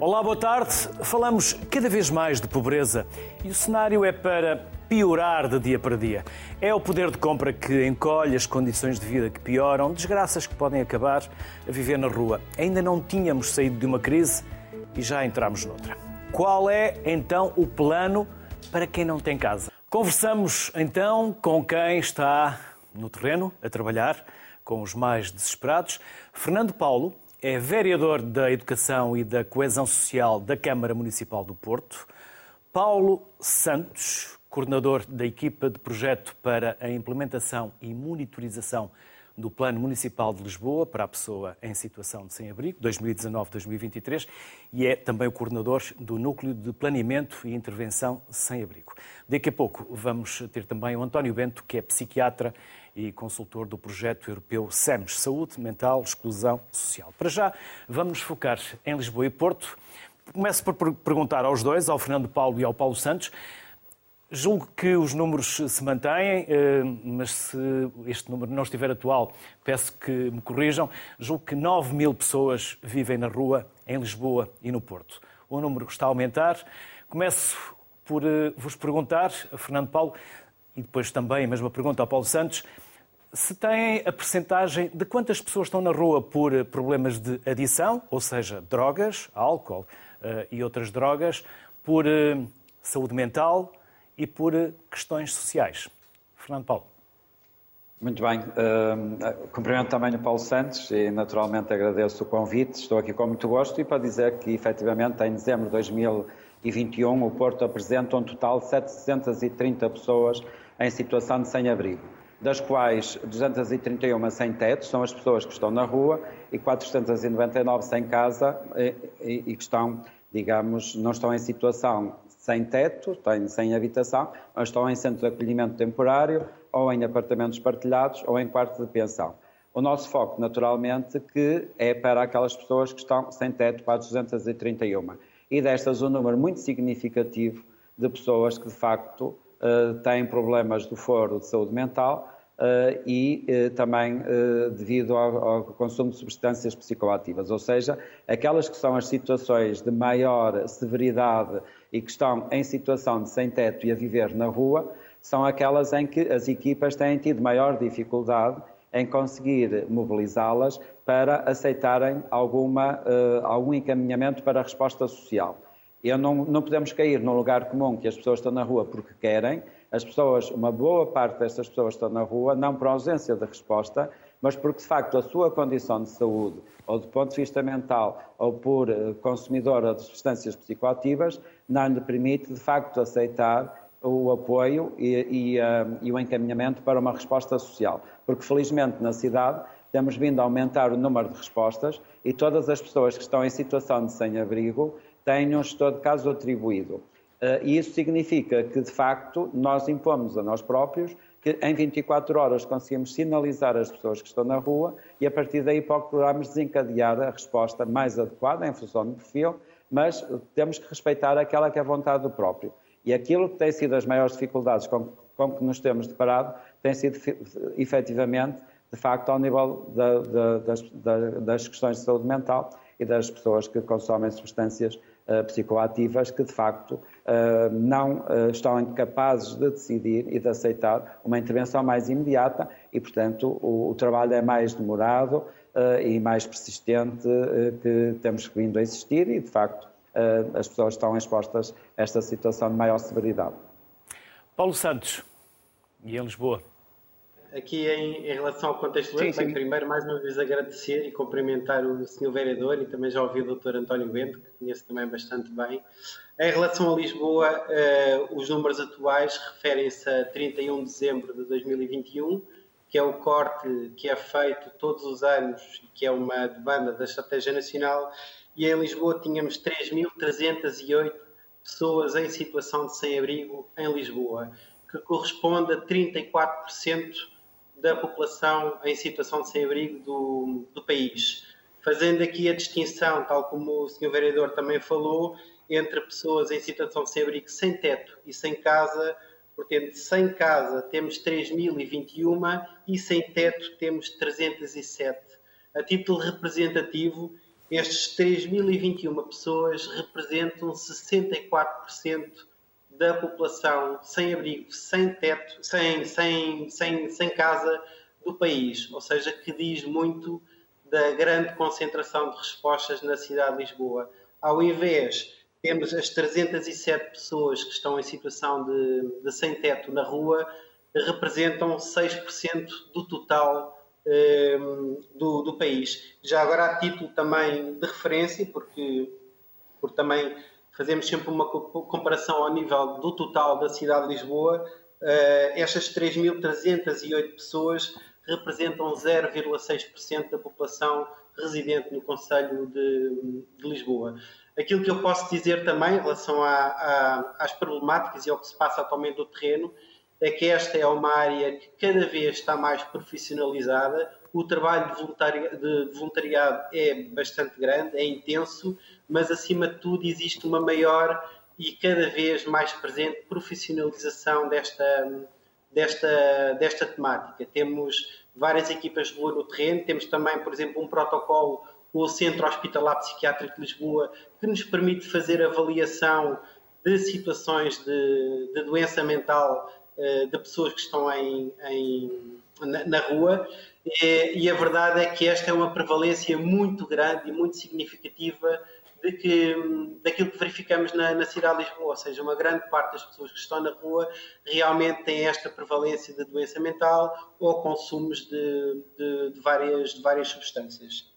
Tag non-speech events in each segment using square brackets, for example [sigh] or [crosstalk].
Olá, boa tarde. Falamos cada vez mais de pobreza e o cenário é para piorar de dia para dia. É o poder de compra que encolhe as condições de vida que pioram, desgraças que podem acabar a viver na rua. Ainda não tínhamos saído de uma crise e já entramos noutra. Qual é então o plano para quem não tem casa? Conversamos então com quem está no terreno a trabalhar com os mais desesperados. Fernando Paulo é vereador da Educação e da Coesão Social da Câmara Municipal do Porto. Paulo Santos, coordenador da equipa de projeto para a implementação e monitorização do Plano Municipal de Lisboa para a pessoa em situação de sem-abrigo, 2019-2023, e é também o coordenador do Núcleo de Planeamento e Intervenção Sem-Abrigo. Daqui a pouco vamos ter também o António Bento, que é psiquiatra e consultor do projeto europeu SEMS, Saúde Mental, Exclusão Social. Para já, vamos nos focar em Lisboa e Porto. Começo por perguntar aos dois, ao Fernando Paulo e ao Paulo Santos. Julgo que os números se mantêm, eh, mas se este número não estiver atual, peço que me corrijam. Julgo que 9 mil pessoas vivem na rua em Lisboa e no Porto. O número está a aumentar. Começo por eh, vos perguntar, Fernando Paulo, e depois também a mesma pergunta ao Paulo Santos, se têm a percentagem de quantas pessoas estão na rua por problemas de adição, ou seja, drogas, álcool uh, e outras drogas, por uh, saúde mental e por uh, questões sociais. Fernando Paulo. Muito bem. Cumprimento também o Paulo Santos e, naturalmente, agradeço o convite. Estou aqui com muito gosto e para dizer que, efetivamente, em dezembro de 2021, o Porto apresenta um total de 730 pessoas em situação de sem-abrigo das quais 231 sem teto, são as pessoas que estão na rua, e 499 sem casa e, e, e que estão, digamos, não estão em situação sem teto, têm, sem habitação, mas estão em centro de acolhimento temporário, ou em apartamentos partilhados, ou em quarto de pensão. O nosso foco, naturalmente, que é para aquelas pessoas que estão sem teto, para as 231. E destas, um número muito significativo de pessoas que, de facto, eh, têm problemas do foro de saúde mental uh, e uh, também devido ao, ao, consumo de substâncias psicoativas, ou seja, aquelas que são as situações de maior severidade e que estão em situação de sem teto e a viver na rua, são aquelas em que as equipas têm tido maior dificuldade em conseguir mobilizá-las para aceitarem alguma, algum encaminhamento para a resposta social. E não, não podemos cair num lugar comum que as pessoas estão na rua porque querem. As pessoas, uma boa parte destas pessoas estão na rua, não por ausência de resposta, mas porque de facto a sua condição de saúde, ou do ponto de vista mental, ou por eh, consumidora de substâncias psicoativas, não lhe permite de facto aceitar o apoio e, e, uh, e o encaminhamento para uma resposta social. Porque felizmente na cidade temos vindo a aumentar o número de respostas e todas as pessoas que estão em situação de sem-abrigo têm um gestor de caso atribuído. Eh, e isso significa que, de facto, nós impomos a nós próprios que em 24 horas conseguimos sinalizar as pessoas que estão na rua e, a partir daí, procuramos desencadear a resposta mais adequada em função do perfil, mas temos que respeitar aquela que é a vontade do próprio. E aquilo que tem sido as maiores dificuldades com, com que nos temos deparado tem sido efetivamente, de facto, ao nível da, da, das, da, das questões de saúde mental e das pessoas que consomem substâncias psicoativas que, de facto, uh, não uh, estão incapazes de decidir e de aceitar uma intervenção mais imediata e, portanto, o trabalho é mais demorado e mais persistente que temos vindo a existir e, de facto, as pessoas estão expostas a esta situação de maior severidade. Paulo Santos, e em Lisboa? Aqui em, em, relação ao contexto sim, sim. primeiro mais uma vez agradecer e cumprimentar o Sr. Vereador e também já ouvi o Dr. António Bento, que conheço também bastante bem. Em relação a Lisboa, uh, os números atuais referem-se a 31 de dezembro de 2021, que é o corte que é feito todos os anos e que é uma demanda da Estratégia Nacional, e em Lisboa tínhamos 3.308 pessoas em situação de sem-abrigo em Lisboa, que corresponde a 34% da população em situação de sem-abrigo do, do país. Fazendo aqui a distinção, tal como o Sr. Vereador também falou, entre pessoas em situação de sem-abrigo sem teto e sem casa, portanto, sem casa temos 3.021 e sem teto temos 307. A título representativo, Estes 3.021 pessoas representam 64% da população sem abrigo, sem teto, sem, sem, sem, sem casa do país, ou seja, que diz muito da grande concentração de respostas na cidade de Lisboa. Ao invés, temos as 307 pessoas que estão em situação de, de sem teto na rua, representam 6% do total um, do, do, país. Já agora, a título também de referência, porque, porque também fazemos sempre uma comparação ao nível do total da cidade de Lisboa, uh, estas 3.308 pessoas representam 0,6% da população residente no Conselho de, de, Lisboa. Aquilo que eu posso dizer também em relação a, a, às problemáticas e ao que se passa atualmente no terreno é que esta é uma área que cada vez está mais profissionalizada, o trabalho de voluntariado é bastante grande, é intenso, mas acima de tudo existe uma maior e cada vez mais presente profissionalização desta, desta, desta temática. Temos várias equipas de rua no terreno, temos também, por exemplo, um protocolo com o Centro Hospitalar Psiquiátrico de Lisboa que nos permite fazer avaliação de situações de, de doença mental uh, de pessoas que estão em, em na, na, rua e, e, a verdade é que esta é uma prevalência muito grande e muito significativa de que, daquilo que verificamos na, na, cidade de Lisboa, ou seja, uma grande parte das pessoas que estão na rua realmente têm esta prevalência de doença mental ou consumos de, de, de várias, de várias substâncias.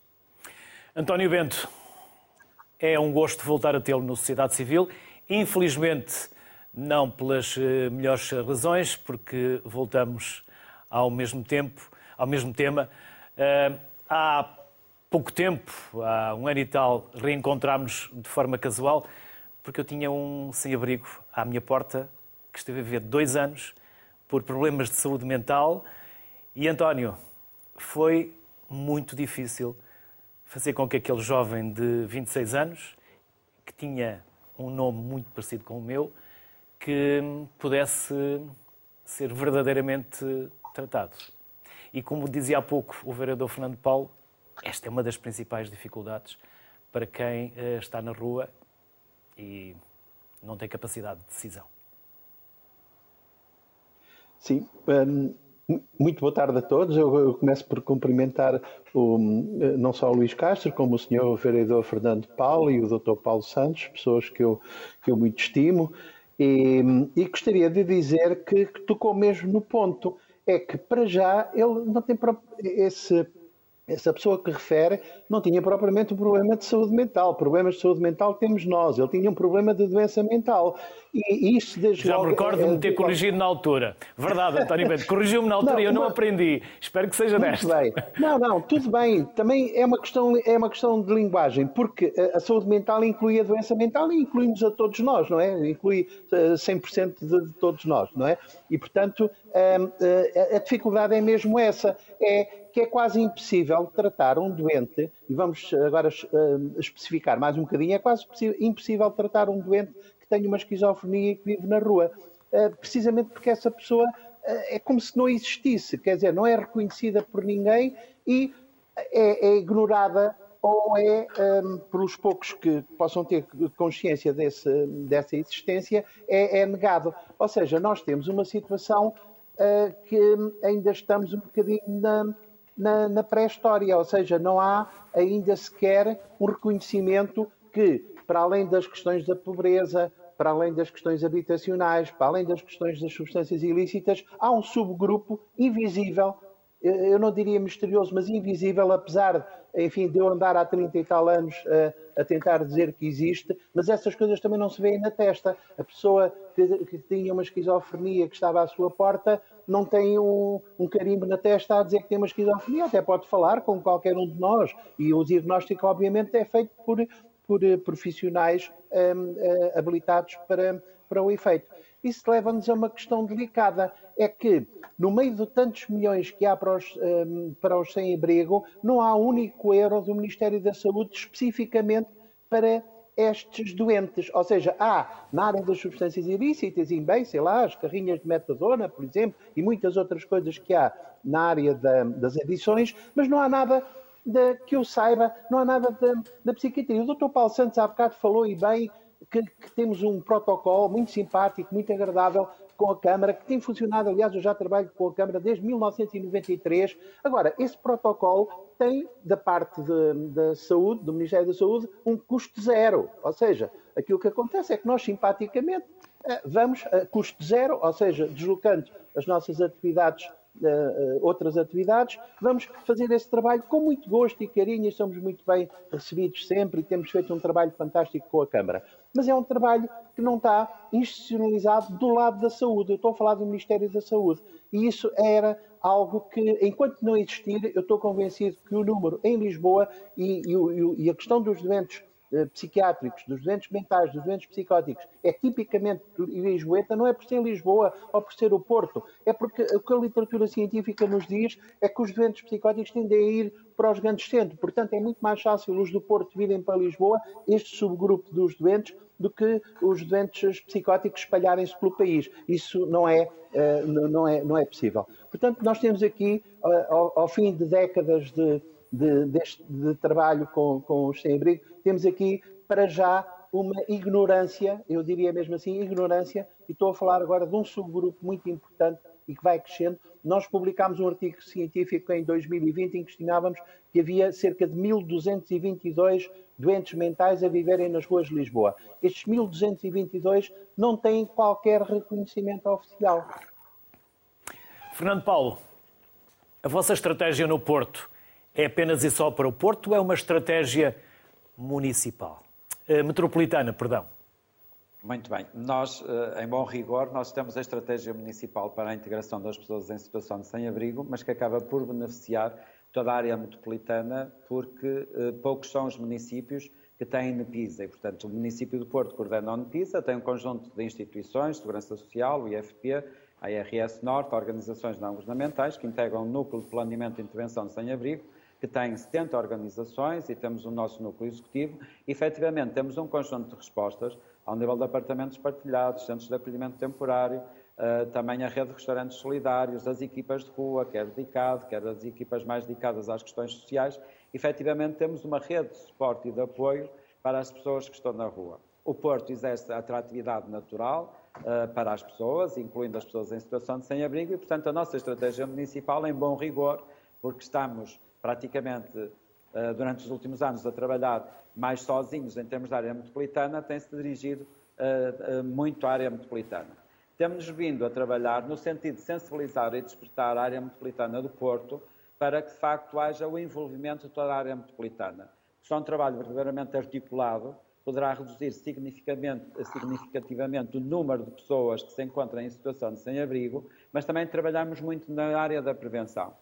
António Bento, é um gosto voltar a tê-lo no Sociedade Civil. Infelizmente, não pelas eh, melhores razões, porque voltamos ao mesmo tempo, ao mesmo tema. Eh, há pouco tempo, há um ano e tal, reencontrámos de forma casual, porque eu tinha um sem-abrigo à minha porta, que esteve a viver dois anos, por problemas de saúde mental. E, António, foi muito difícil fazer com que aquele jovem de 26 anos, que tinha um nome muito parecido com o meu, que pudesse ser verdadeiramente tratado. E como dizia há pouco o vereador Fernando Paulo, esta é uma das principais dificuldades para quem uh, está na rua e não tem capacidade de decisão. Sim, um, muito boa tarde a todos. Eu, começo por cumprimentar o, não só o Luís Castro, como o senhor vereador Fernando Paulo e o doutor Paulo Santos, pessoas que eu, que eu muito estimo. E, e gostaria de dizer que, que tocou mesmo no ponto. É que, para já, ele não tem esse essa pessoa que refere não tinha propriamente um problema de saúde mental. Problemas de saúde mental temos nós. Ele tinha um problema de doença mental. E isso desde Já me recordo de me ter é, corrigido na altura. Verdade, António Bento. Corrigiu-me na altura não, e eu não aprendi. Espero que seja desta. Bem. Não, não, tudo bem. Também é uma, questão, é uma questão de linguagem, porque a saúde mental inclui a doença mental e inclui-nos a todos nós, não é? Inclui 100% eh, de, de todos nós, não é? E, portanto, a, a, dificuldade é mesmo essa. É que é quase impossível tratar um doente, e vamos agora especificar mais um bocadinho, é quase impossível tratar um doente que tem uma esquizofrenia e que vive na rua, uh, precisamente porque essa pessoa uh, é como se não existisse, quer dizer, não é reconhecida por ninguém e é, é ignorada ou é, um, pelos poucos que possam ter consciência desse, dessa existência, é, é, negado. Ou seja, nós temos uma situação que ainda estamos um bocadinho na, na, na pré-história, ou seja, não há ainda sequer um reconhecimento que, para além das questões da pobreza, para além das questões habitacionais, para além das questões das substâncias ilícitas, há um subgrupo invisível, eu não diria misterioso, mas invisível, apesar, enfim, de eu andar há 30 e tal anos a, tentar dizer que existe, mas essas coisas também não se veem na testa. A pessoa que, que tinha uma esquizofrenia que estava à sua porta não tem um, um, carimbo na testa a dizer que tem uma esquizofrenia, até pode falar com qualquer um de nós. E o diagnóstico, obviamente, é feito por, por eh, profissionais um, eh, habilitados para, para o efeito. Isso leva-nos a uma questão delicada, é que no meio de tantos milhões que há para os, um, para os sem-abrigo, não há um único euro do Ministério da Saúde especificamente para estes doentes. Ou seja, há na área das substâncias ilícitas, e bem, sei lá, as carrinhas de metadona, por exemplo, e muitas outras coisas que há na área da, das adições, mas não há nada de, que eu saiba, não há nada da psiquiatria. O Dr. Paulo Santos há bocado falou e bem que, que, temos um protocolo muito simpático, muito agradável com a Câmara, que tem funcionado, aliás, eu já trabalho com a Câmara desde 1993. Agora, esse protocolo tem, da parte da saúde, do Ministério da Saúde, um custo zero. Ou seja, aquilo que acontece é que nós, simpaticamente, eh, vamos a custo zero, ou seja, deslocando as nossas atividades Uh, outras atividades, vamos fazer esse trabalho com muito gosto e carinho e somos muito bem recebidos sempre e temos feito um trabalho fantástico com a Câmara. Mas é um trabalho que não está institucionalizado do lado da saúde. Eu estou a falar do Ministério da Saúde. E isso era algo que, enquanto não existir, eu estou convencido que o número em Lisboa e, e, e a questão dos doentes eh, psiquiátricos, dos doentes mentais, dos doentes psicóticos, é tipicamente lisboeta, não é por ser Lisboa ou por ser o Porto, é porque o que a literatura científica nos diz é que os doentes psicóticos tendem a ir para os grandes centros. Portanto, é muito mais fácil os do Porto virem para Lisboa, este subgrupo dos doentes, do que os doentes psicóticos espalharem-se pelo país. Isso não é, eh, não é, não é possível. Portanto, nós temos aqui, eh, ao, ao fim de décadas de de, deste, de trabalho com, com os sem-abrigo, temos aqui para já uma ignorância, eu diria mesmo assim, ignorância, e estou a falar agora de um subgrupo muito importante e que vai crescendo. Nós publicámos um artigo científico em 2020 em que estimávamos que havia cerca de 1.222 doentes mentais a viverem nas ruas de Lisboa. Estes 1.222 não têm qualquer reconhecimento oficial. Fernando Paulo, a vossa estratégia no Porto é apenas e só para o Porto ou é uma estratégia municipal? Uh, metropolitana, perdão. Muito bem. Nós, eh, em bom rigor, nós temos a estratégia municipal para a integração das pessoas em situação de sem-abrigo, mas que acaba por beneficiar toda a área metropolitana, porque eh, poucos são os municípios que têm NEPISA. E, portanto, o município do Porto coordena o NEPISA, tem um conjunto de instituições, Segurança Social, o IFP, a IRS Norte, organizações não governamentais, que integram o núcleo de planeamento e intervenção de sem-abrigo, que tem 70 organizações e temos o nosso núcleo executivo, e, efetivamente temos um conjunto de respostas ao nível de apartamentos partilhados, centros de acolhimento temporário, uh, também a rede de restaurantes solidários, as equipas de rua, quer dedicado, quer as equipas mais dedicadas às questões sociais. Efetivamente temos uma rede de suporte e de apoio para as pessoas que estão na rua. O Porto exerce a atratividade natural uh, para as pessoas, incluindo as pessoas em situação de sem-abrigo, e, portanto, a nossa estratégia municipal, em bom rigor, porque estamos praticamente eh, durante os últimos anos a trabalhar mais sozinhos em termos de área metropolitana, tem-se dirigido muito à área metropolitana. Temos vindo a trabalhar no sentido de sensibilizar e despertar a área metropolitana do Porto para que, de facto, haja o envolvimento de toda a área metropolitana. Só um trabalho verdadeiramente articulado poderá reduzir significativamente o número de pessoas que se encontram em situação de sem-abrigo, mas também trabalhamos muito na área da prevenção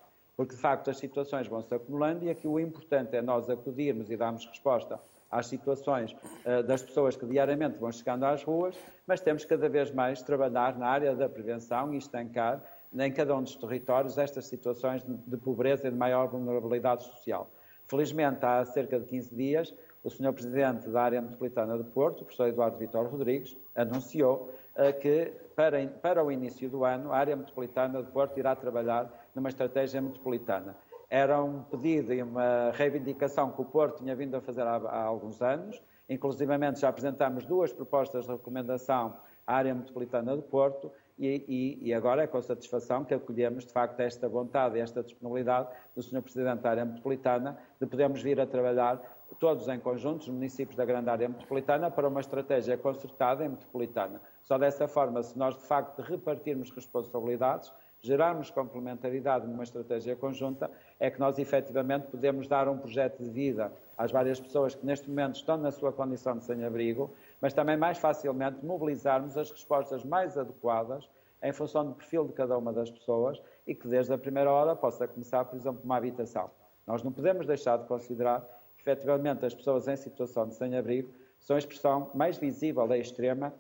porque de facto as situações vão se acumulando e aqui o importante é nós acudirmos e darmos resposta às situações uh, das pessoas que diariamente vão chegando às ruas, mas temos cada vez mais trabalhar na área da prevenção e estancar em cada um dos territórios estas situações de, de pobreza e de maior vulnerabilidade social. Felizmente, há cerca de 15 dias, o Sr. Presidente da Área Metropolitana do Porto, o professor Eduardo Vitor Rodrigues, anunciou uh, que para, para o início do ano a Área Metropolitana do Porto irá trabalhar numa estratégia metropolitana. Era um pedido e uma reivindicação que o Porto tinha vindo a fazer há, há alguns anos, inclusivamente já apresentámos duas propostas de recomendação à área metropolitana do Porto e, e, e, agora é com satisfação que acolhemos, de facto, esta vontade e esta disponibilidade do Sr. Presidente da área metropolitana de podermos vir a trabalhar todos em conjunto, os municípios da grande área metropolitana, para uma estratégia concertada e metropolitana. Só dessa forma, se nós, de facto, repartirmos responsabilidades, gerarmos complementaridade numa estratégia conjunta, é que nós efetivamente podemos dar um projeto de vida às várias pessoas que neste momento estão na sua condição de sem-abrigo, mas também mais facilmente mobilizarmos as respostas mais adequadas em função do perfil de cada uma das pessoas e que desde a primeira hora possa começar, por exemplo, uma habitação. Nós não podemos deixar de considerar que efetivamente as pessoas em situação de sem-abrigo são a expressão mais visível da extrema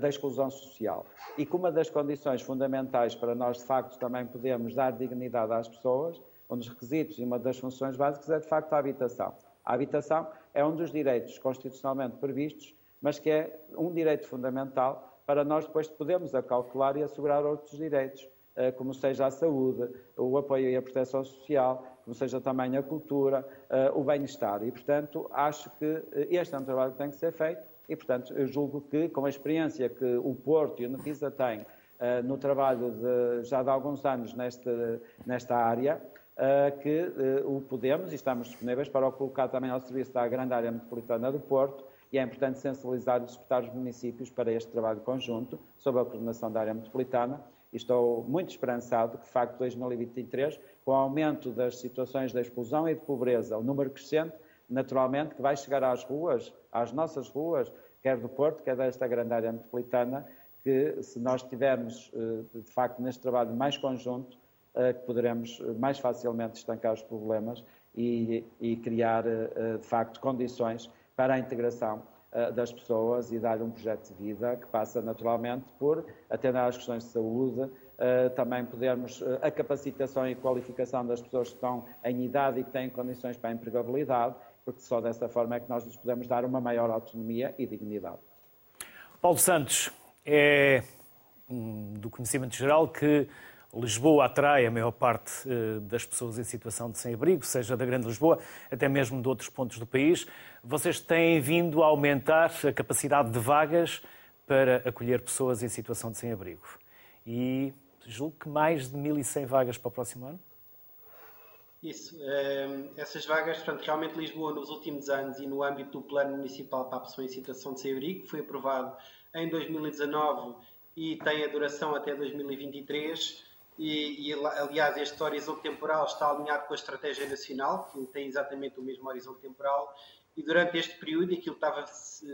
da exclusão social. E que uma das condições fundamentais para nós, de facto, também podermos dar dignidade às pessoas, um dos requisitos e uma das funções básicas é, de facto, a habitação. A habitação é um dos direitos constitucionalmente previstos, mas que é um direito fundamental para nós depois podermos a calcular e assegurar outros direitos como seja a saúde, o apoio e a proteção social, como seja também a cultura, o bem-estar. E, portanto, acho que este é um trabalho que tem que ser feito e, portanto, eu julgo que, com a experiência que o Porto e a Nefisa têm no trabalho de, já de alguns anos nesta, nesta área, que o podemos e estamos disponíveis para o colocar também ao serviço da grande área metropolitana do Porto e é importante sensibilizar e despertar os municípios para este trabalho conjunto, sob a coordenação da área metropolitana. Estou muito esperançado que, de facto, 2023, com o aumento das situações de exclusão e de pobreza, o número crescente, naturalmente, que vai chegar às ruas, às nossas ruas, quer do Porto, quer desta grande área metropolitana, que se nós tivermos, eh, de facto, neste trabalho mais conjunto, eh, que poderemos eh, mais facilmente estancar os problemas e, e criar, de facto, condições para a integração das pessoas e dar um projeto de vida que passa naturalmente por atender às questões de saúde, também podermos a capacitação e qualificação das pessoas que estão em idade e que têm condições para a empregabilidade, porque só dessa forma é que nós lhes podemos dar uma maior autonomia e dignidade. Paulo Santos, é do conhecimento geral que Lisboa atrai a maior parte eh, das pessoas em situação de sem-abrigo, seja da Grande Lisboa, até mesmo de outros pontos do país. Vocês têm vindo a aumentar a capacidade de vagas para acolher pessoas em situação de sem-abrigo. E julgo que mais de 1.100 vagas para o próximo ano? Isso. Ehm, essas vagas, portanto, realmente Lisboa nos últimos anos e no âmbito do Plano Municipal para a Pessoa em Situação de Sem-Abrigo, que foi aprovado em 2019 e tem a duração até 2023, e, e, aliás, este horizonte temporal está alinhado com a estratégia nacional, que tem exatamente o mesmo horizonte temporal, e durante este período, aquilo que estava,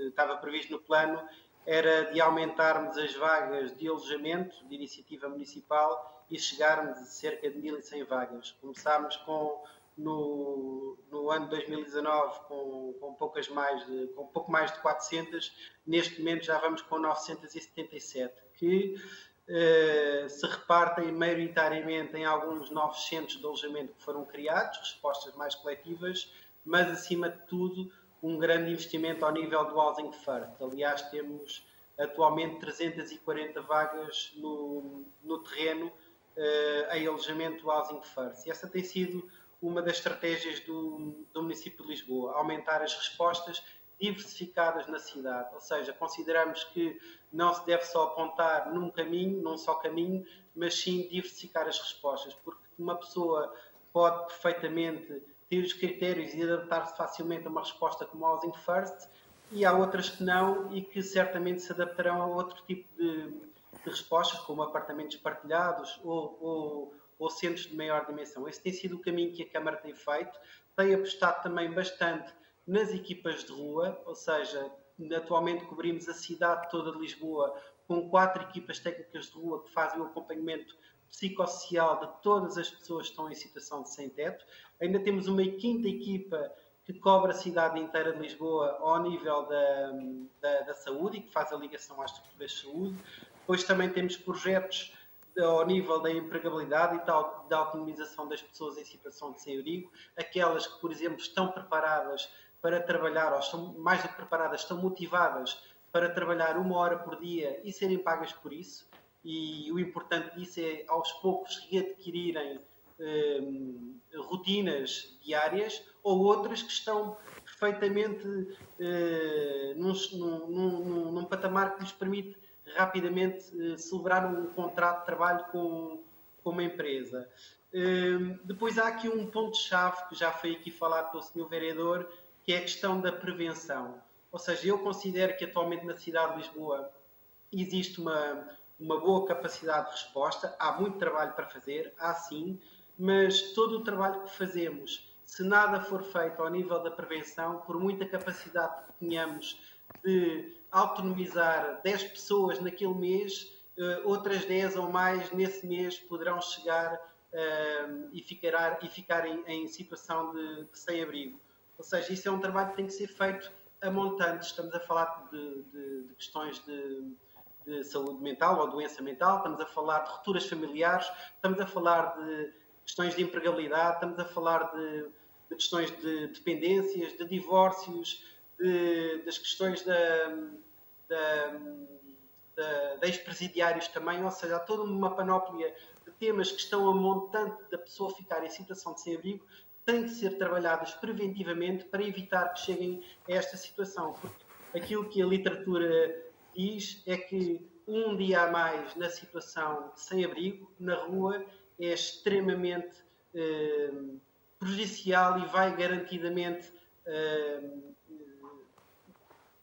estava previsto no plano era de aumentarmos as vagas de alojamento de iniciativa municipal e chegarmos a cerca de 1.100 vagas. Começámos com, no, no ano 2019 com, com, poucas mais de, com pouco mais de 400, neste momento já vamos com 977, que eh, se repartem maioritariamente em alguns novos centros de alojamento que foram criados, respostas mais coletivas, mas acima de tudo um grande investimento ao nível do Housing First. Aliás, temos atualmente 340 vagas no, no terreno uh, em alojamento Housing First. E essa tem sido uma das estratégias do, do município de Lisboa, aumentar as respostas diversificadas na cidade, ou seja, consideramos que não se deve só apontar num caminho, num só caminho, mas sim diversificar as respostas, porque uma pessoa pode perfeitamente ter os critérios e adaptar-se facilmente a uma resposta como Housing First, e há outras que não e que certamente se adaptarão a outro tipo de, de respostas, como apartamentos partilhados ou, ou, ou centros de maior dimensão. Esse tem sido o caminho que a Câmara tem feito, tem apostado também bastante nas equipas de rua, ou seja, atualmente cobrimos a cidade toda de Lisboa com quatro equipas técnicas de rua que fazem o acompanhamento psicossocial de todas as pessoas que estão em situação de sem-teto. Ainda temos uma quinta equipa que cobre a cidade inteira de Lisboa ao nível da, da, da saúde e que faz a ligação às estruturas de saúde. Depois também temos projetos ao nível da empregabilidade e da autonomização das pessoas em situação de sem-abrigo, aquelas que, por exemplo, estão preparadas para trabalhar, ou estão mais do que preparadas, estão motivadas para trabalhar uma hora por dia e serem pagas por isso. E o importante disso é, aos poucos, readquirirem eh, rotinas diárias ou outras que estão perfeitamente eh, num, num, num, patamar que lhes permite rapidamente eh, celebrar um contrato de trabalho com, com uma empresa. Eh, depois há aqui um ponto-chave que já foi aqui falado pelo Sr. Vereador, que é a questão da prevenção. Ou seja, eu considero que atualmente na cidade de Lisboa existe uma, uma boa capacidade de resposta, há muito trabalho para fazer, há sim, mas todo o trabalho que fazemos, se nada for feito ao nível da prevenção, por muita capacidade que tenhamos de autonomizar 10 pessoas naquele mês, eh, outras 10 ou mais nesse mês poderão chegar uh, e, ficar, e ficar em, em situação de, de sem-abrigo. Ou seja, isso é um trabalho que tem que ser feito a montante. Estamos a falar de, de, de questões de, de, saúde mental ou doença mental, estamos a falar de rupturas familiares, estamos a falar de questões de empregabilidade, estamos a falar de, questões de dependências, de divórcios, das questões da, da, da, ex-presidiários também, ou seja, há toda uma panóplia de temas que estão a montante da pessoa ficar em situação de sem-abrigo têm que ser trabalhadas preventivamente para evitar que cheguem a esta situação. Porque aquilo que a literatura diz é que um dia a mais na situação sem abrigo, na rua, é extremamente eh, prejudicial e vai garantidamente eh,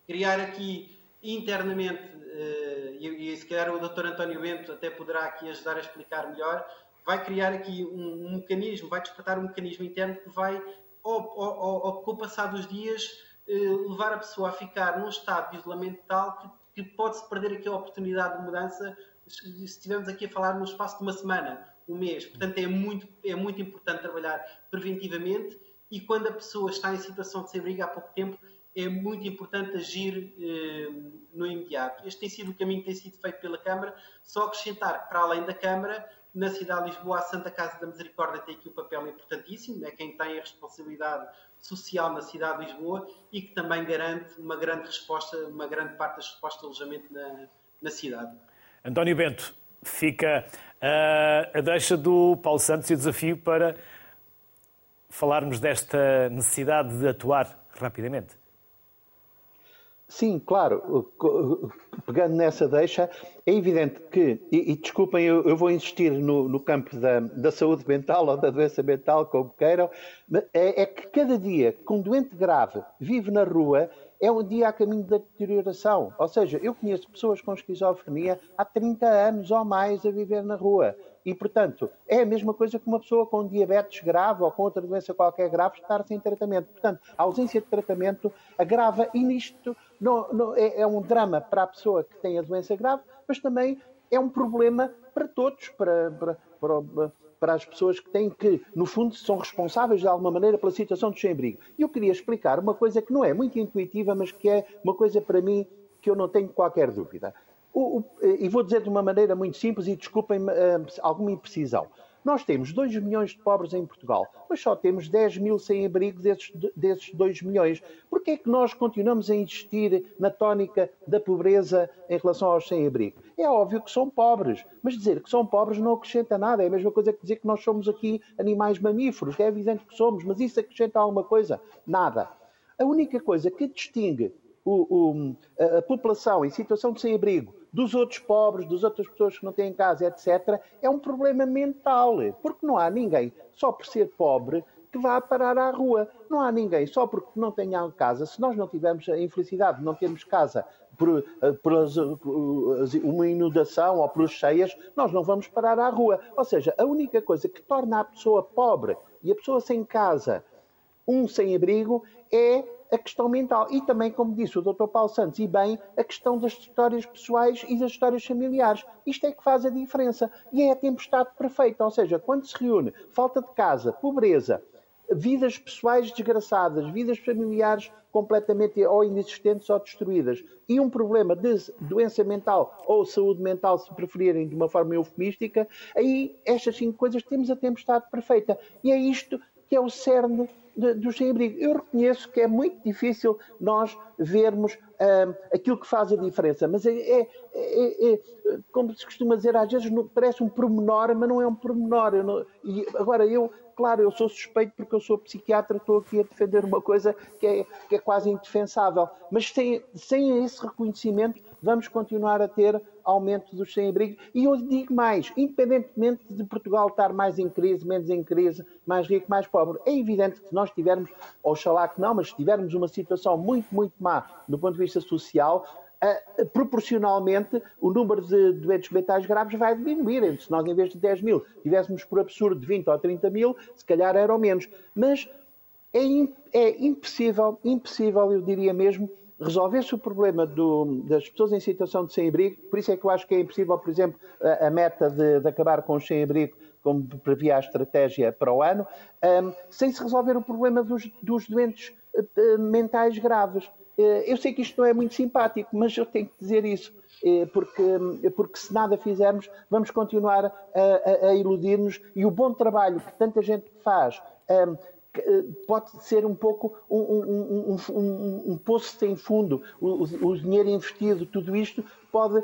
criar aqui internamente, eh, e, se calhar o Dr. António Bento até poderá aqui ajudar a explicar melhor, vai criar aqui um, um mecanismo, vai despertar um mecanismo interno que vai, ao, ao, ao, com o passar dos dias, eh, levar a pessoa a ficar num estado de isolamento tal que, que pode-se perder aqui a oportunidade de mudança se estivermos aqui a falar no espaço de uma semana, um mês. Portanto, é muito, é muito importante trabalhar preventivamente e quando a pessoa está em situação de sem briga há pouco tempo, é muito importante agir eh, no imediato. Este tem sido o caminho que tem sido feito pela Câmara, só acrescentar que, para além da Câmara, na cidade de Lisboa, a Santa Casa da Misericórdia tem aqui um papel importantíssimo, é quem tem a responsabilidade social na cidade de Lisboa e que também garante uma grande resposta, uma grande parte das respostas de alojamento na, na cidade. António Bento, fica uh, a deixa do Paulo Santos e o desafio para falarmos desta necessidade de atuar rapidamente. Sim, claro. Pegando nessa deixa, é evidente que, e, e desculpem, eu, eu, vou insistir no, no campo da, da, saúde mental [laughs] ou da doença mental, como queiram, é, é que cada dia que um doente grave vive na rua, é um dia a caminho da deterioração. Ou seja, eu conheço pessoas com esquizofrenia há 30 anos ou mais a viver na rua. E, portanto, é a mesma coisa que uma pessoa com diabetes grave ou com outra doença qualquer grave estar sem tratamento. Portanto, a ausência de tratamento agrava e nisto não, não, é, é um drama para a pessoa que tem a doença grave, mas também é um problema para todos, para, para, para, para as pessoas que têm que, no fundo, são responsáveis de alguma maneira pela situação de sem-abrigo. E eu queria explicar uma coisa que não é muito intuitiva, mas que é uma coisa para mim que eu não tenho qualquer dúvida. O, o, e vou dizer de uma maneira muito simples e desculpem uh, alguma imprecisão. Nós temos 2 milhões de pobres em Portugal, mas só temos 10 mil sem abrigo desses, desses 2 milhões. Porquê é que nós continuamos a insistir na tónica da pobreza em relação aos sem abrigo? É óbvio que são pobres, mas dizer que são pobres não acrescenta nada. É a mesma coisa que dizer que nós somos aqui animais mamíferos. É evidente que somos, mas isso acrescenta alguma coisa? Nada. A única coisa que distingue o, o, a, população em situação de sem-abrigo dos outros pobres, das outras pessoas que não têm casa, etc., é um problema mental. Porque não há ninguém, só por ser pobre, que vá parar à rua. Não há ninguém, só porque não tenha casa. Se nós não tivermos a infelicidade de não termos casa por, eh, por eh, uma inundação ou por cheias, nós não vamos parar à rua. Ou seja, a única coisa que torna a pessoa pobre e a pessoa sem casa um sem-abrigo é a questão mental. E também, como disse o Dr. Paulo Santos, e bem, a questão das histórias pessoais e das histórias familiares. Isto é que faz a diferença. E é a tempestade perfeita. Ou seja, quando se reúne falta de casa, pobreza, vidas pessoais desgraçadas, vidas familiares completamente ou inexistentes ou destruídas, e um problema de doença mental ou saúde mental, se preferirem de uma forma eufemística, aí estas cinco coisas temos a tempestade perfeita. E é isto que é o cerne dos sem-abrigo. Eu reconheço que é muito difícil nós vermos uh, aquilo que faz a diferença, mas é, é, é, é, como se costuma dizer, às vezes parece um pormenor, mas não é um pormenor. Não, e agora eu claro, eu sou suspeito porque eu sou psiquiatra, estou aqui a defender uma coisa que é, que é quase indefensável. Mas sem, sem esse reconhecimento, vamos continuar a ter aumento dos sem-abrigo. E eu digo mais, independentemente de Portugal estar mais em crise, menos em crise, mais rico, mais pobre, é evidente que se nós tivermos, oxalá que não, mas se tivermos uma situação muito, muito má do ponto de vista social, Uh, proporcionalmente o número de doentes mentais graves vai diminuir. Se nós, em vez de 10 mil, tivéssemos por absurdo 20 ou 30 mil, se calhar eram menos. Mas é, é impossível, impossível, eu diria mesmo, resolver-se o problema do, das pessoas em situação de sem-abrigo. Por isso é que eu acho que é impossível, por exemplo, a, a meta de, de, acabar com os sem-abrigo, como previa a estratégia para o ano, um, sem se resolver o problema dos, dos doentes uh, mentais graves. Eh, eu sei que isto não é muito simpático, mas eu tenho que dizer isso, eh, porque, porque se nada fizermos, vamos continuar a, a, a iludir-nos e o bom trabalho que tanta gente faz um, eh, pode ser um pouco um, um, um, um poço sem fundo. O, o, dinheiro investido, tudo isto, pode,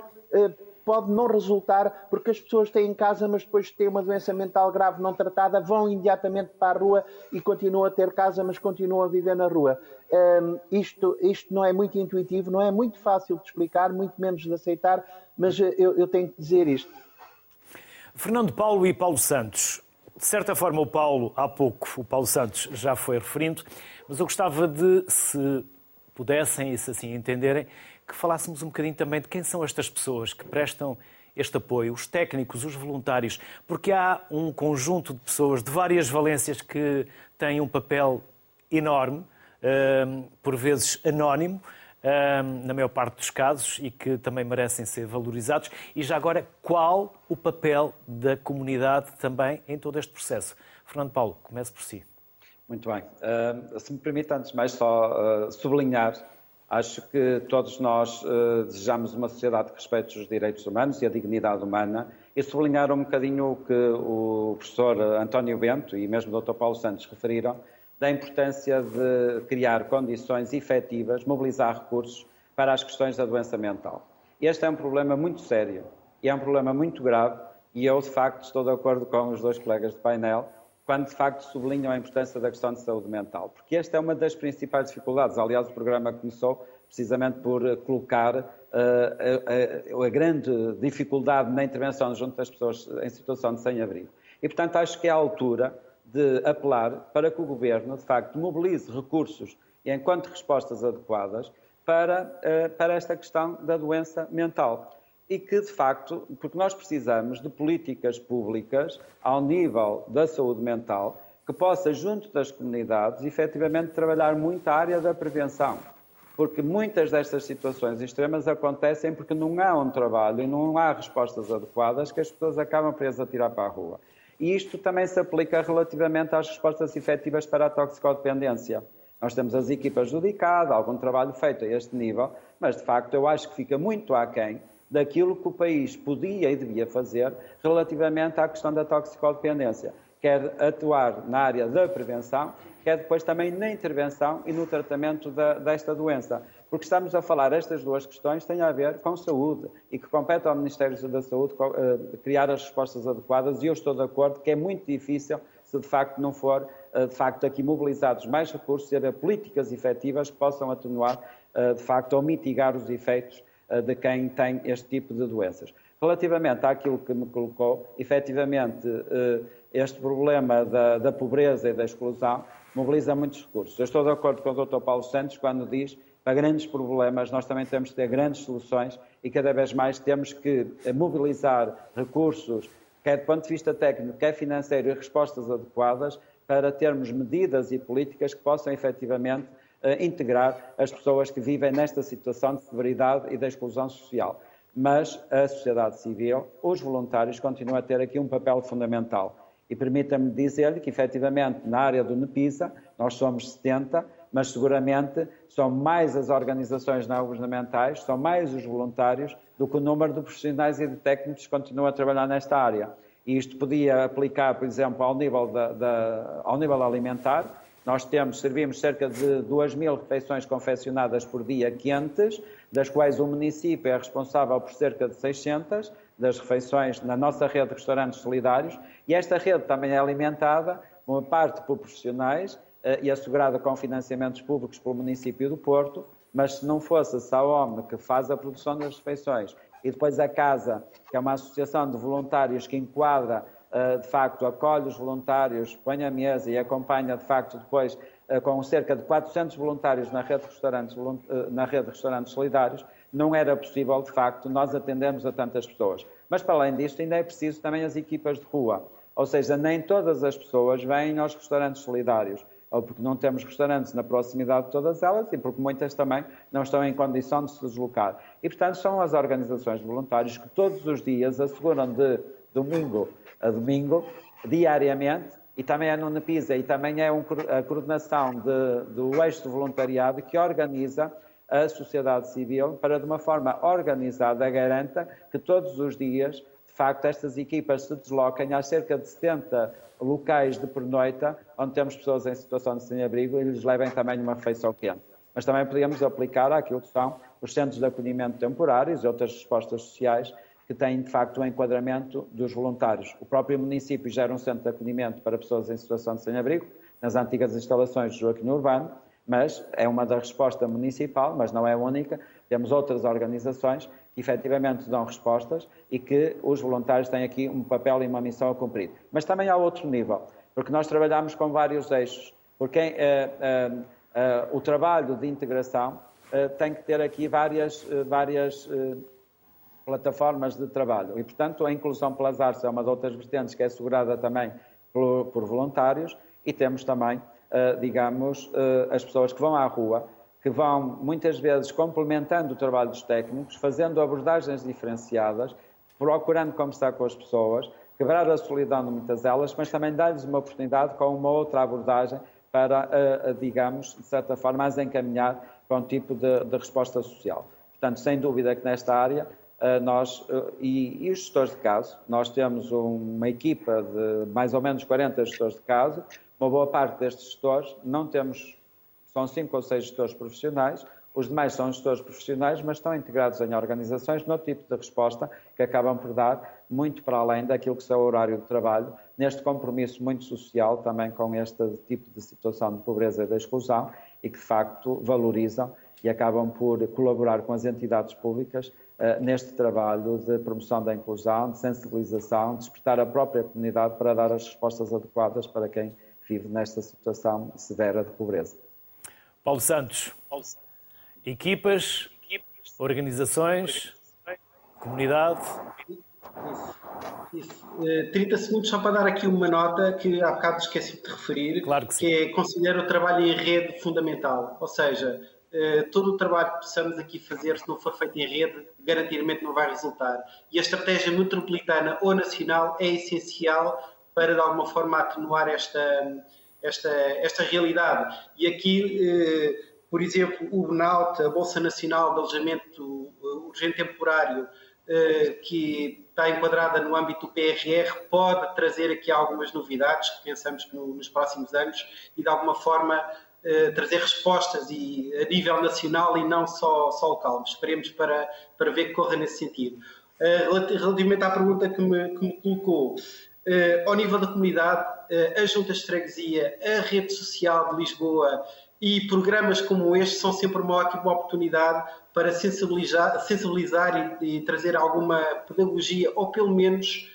pode não resultar, porque as pessoas têm em casa, mas depois de ter uma doença mental grave não tratada, vão imediatamente para a rua e continuam a ter casa, mas continuam a viver na rua. Um, isto, isto não é muito intuitivo, não é muito fácil de explicar, muito menos de aceitar, mas eu, eu tenho que dizer isto. Fernando Paulo e Paulo Santos. De certa forma, o Paulo, há pouco, o Paulo Santos já foi referindo, mas eu gostava de, se pudessem e se assim entenderem, que falássemos um bocadinho também de quem são estas pessoas que prestam este apoio, os técnicos, os voluntários, porque há um conjunto de pessoas de várias valências que têm um papel enorme, hum, por vezes anónimo, hum, na maior parte dos casos, e que também merecem ser valorizados. E já agora, qual o papel da comunidade também em todo este processo? Fernando Paulo, comece por si. Muito bem. Hum, se me permite, antes de mais, só uh, sublinhar Acho que todos nós uh, desejamos uma sociedade que respeite os direitos humanos e a dignidade humana e sublinhar um bocadinho o que o professor António Bento e mesmo o Dr. Paulo Santos referiram da importância de criar condições efetivas, mobilizar recursos para as questões da doença mental. Este é um problema muito sério e é um problema muito grave e eu, de facto, estou de acordo com os dois colegas de painel quando de facto sublinham a importância da questão de saúde mental, porque esta é uma das principais dificuldades. Aliás, o programa começou precisamente por colocar uh, a, a, a, grande dificuldade na intervenção junto das pessoas em situação de sem-abrigo. E, portanto, acho que é a altura de apelar para que o Governo, de facto, mobilize recursos e enquanto respostas adequadas para, uh, para esta questão da doença mental e que, de facto, porque nós precisamos de políticas públicas ao nível da saúde mental que possa, junto das comunidades, efetivamente trabalhar muito a área da prevenção. Porque muitas destas situações extremas acontecem porque não há um trabalho e não há respostas adequadas que as pessoas acabam presas a tirar para a rua. E isto também se aplica relativamente às respostas efetivas para a toxicodependência. Nós temos as equipas judicadas, algum trabalho feito a este nível, mas de facto eu acho que fica muito aquém daquilo que o país podia e devia fazer relativamente à questão da toxicodependência, quer atuar na área da prevenção, quer depois também na intervenção e no tratamento da, desta doença. Porque estamos a falar, estas duas questões têm a ver com saúde e que compete ao Ministério da Saúde uh, criar as respostas adequadas e eu estou de acordo que é muito difícil se de facto não for, uh, de facto, aqui mobilizados mais recursos e haver políticas efetivas que possam atenuar, uh, de facto, ou mitigar os efeitos eh, de quem tem este tipo de doenças. Relativamente àquilo que me colocou, efetivamente, eh, este problema da, da pobreza e da exclusão mobiliza muitos recursos. Eu estou de acordo com o Dr. Paulo Santos quando diz para grandes problemas nós também temos que ter grandes soluções e cada vez mais temos que mobilizar recursos, quer do ponto de vista técnico, quer financeiro, e respostas adequadas para termos medidas e políticas que possam efetivamente integrar as pessoas que vivem nesta situação de severidade e de exclusão social. Mas a sociedade civil, os voluntários, continuam a ter aqui um papel fundamental. E permita-me dizer-lhe que, efetivamente, na área do NEPISA, nós somos 70, mas seguramente são mais as organizações não governamentais, são mais os voluntários do que o número de profissionais e de técnicos que continuam a trabalhar nesta área. E isto podia aplicar, por exemplo, ao nível, da, da, ao nível alimentar, nós temos, servimos cerca de 2 mil refeições confeccionadas por dia quentes, das quais o município é responsável por cerca de 600 das refeições na nossa rede de restaurantes solidários. E esta rede também é alimentada, uma parte por profissionais eh, e assegurada com financiamentos públicos pelo município do Porto, mas se não fosse a SAOM que faz a produção das refeições e depois a Casa, que é uma associação de voluntários que enquadra de facto acolhe os voluntários, põe a mesa e acompanha de facto depois eh, com cerca de 400 voluntários na rede de restaurantes, eh, na rede de restaurantes solidários, não era possível de facto nós atendermos a tantas pessoas. Mas para além disto ainda é preciso também as equipas de rua, ou seja, nem todas as pessoas vêm aos restaurantes solidários ou porque não temos restaurantes na proximidade de todas elas e porque muitas também não estão em condição de se deslocar. E, portanto, são as organizações de voluntários que todos os dias asseguram de domingo a domingo, diariamente, e também é no NEPISA, e também é um, a coordenação de, do eixo de voluntariado que organiza a sociedade civil para, de uma forma organizada, garanta que todos os dias, de facto, estas equipas se desloquem a cerca de 70 locais de pernoita, onde temos pessoas em situação de sem-abrigo e lhes levem também uma refeição quente. Mas também podemos aplicar aquilo que são os centros de acolhimento temporários e outras respostas sociais que têm, de facto, o enquadramento dos voluntários. O próprio município gera um centro de acolhimento para pessoas em situação de sem-abrigo, nas antigas instalações do Joaquim Urbano, mas é uma da resposta municipal, mas não é única. Temos outras organizações que efetivamente dão respostas e que os voluntários têm aqui um papel e uma missão a cumprir. Mas também há outro nível, porque nós trabalhamos com vários eixos, porque eh, eh, eh, o trabalho de integração tem que ter aqui várias, várias plataformas de trabalho e, portanto, a inclusão pelas artes é uma das outras vertentes que é assegurada também por, por voluntários e temos também eh, digamos, eh, as pessoas que vão à rua, que vão muitas vezes complementando o trabalho dos técnicos, fazendo abordagens diferenciadas, procurando conversar com as pessoas, quebrar a solidão de muitas delas, mas também dar-lhes uma oportunidade com uma outra abordagem para, eh, digamos, de certa forma, as encaminhar para um tipo de, de resposta social. Portanto, sem dúvida que nesta área nós, e, e, os gestores de caso, nós temos uma equipa de mais ou menos 40 gestores de caso, uma boa parte destes gestores não temos, são cinco ou seis gestores profissionais, os demais são gestores profissionais, mas estão integrados em organizações no tipo de resposta que acabam por dar muito para além daquilo que é o horário de trabalho, neste compromisso muito social também com este tipo de situação de pobreza e de exclusão e que de facto valorizam e acabam por colaborar com as entidades públicas neste trabalho de promoção da inclusão, de sensibilização, de despertar a própria comunidade para dar as respostas adequadas para quem vive nesta situação severa de pobreza. Paulo Santos, equipas, organizações, comunidade. Isso, isso. 30 eh, segundos só para dar aqui uma nota que há bocado esqueci de referir, claro que, que é considero o trabalho em rede fundamental. Ou seja, eh, todo o trabalho que possamos aqui fazer, se não for feito em rede, garantidamente não vai resultar. E a estratégia metropolitana ou nacional é essencial para de alguma forma atenuar esta, esta, esta realidade. E aqui, eh, por exemplo, o BNAUT, a Bolsa Nacional de Alojamento eh, Urgente Temporário, eh, que está enquadrada no âmbito do PRR, pode trazer aqui algumas novidades que pensamos que no, nos próximos anos e de alguma forma trazer respostas e, a nível nacional e não só, só local. Esperemos para, para ver que corra nesse sentido. relativamente à pergunta que me, que me colocou, uh, ao nível da comunidade, uh, a Junta de Freguesia, a rede social de Lisboa e programas como este são sempre uma ótima oportunidade para sensibilizar, sensibilizar e, e trazer alguma pedagogia ou pelo menos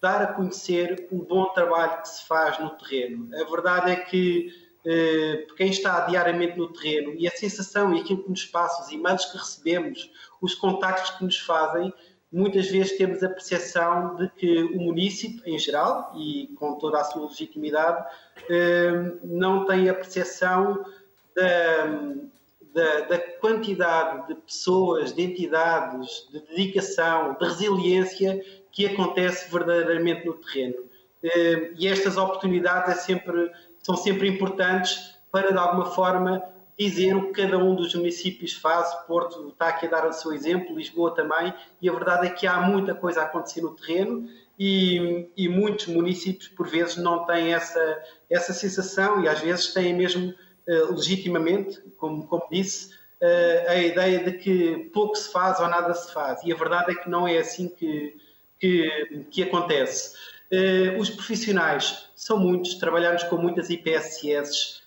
dar a conhecer o bom trabalho que se faz no terreno. A verdade é que eh, quem está diariamente no terreno e a sensação e aquilo que nos passa, os e-mails que recebemos, os contactos que nos fazem, muitas vezes temos a percepção de que o município, em geral, e com toda a sua legitimidade, eh, não tem a percepção da, da, da, quantidade de pessoas, de entidades, de dedicação, de resiliência que acontece verdadeiramente no terreno. Eh, e estas oportunidades é sempre, são sempre importantes para, de alguma forma, dizer o que cada um dos municípios faz. Porto está aqui a dar o seu exemplo, Lisboa também, e a verdade é que há muita coisa a acontecer no terreno e, e muitos municípios, por vezes, não têm essa, essa sensação e às vezes têm mesmo uh, legitimamente, como, como disse, uh, a ideia de que pouco se faz ou nada se faz. E a verdade é que não é assim que, que, que acontece. Uh, os profissionais são muitos, trabalhamos com muitas IPSS,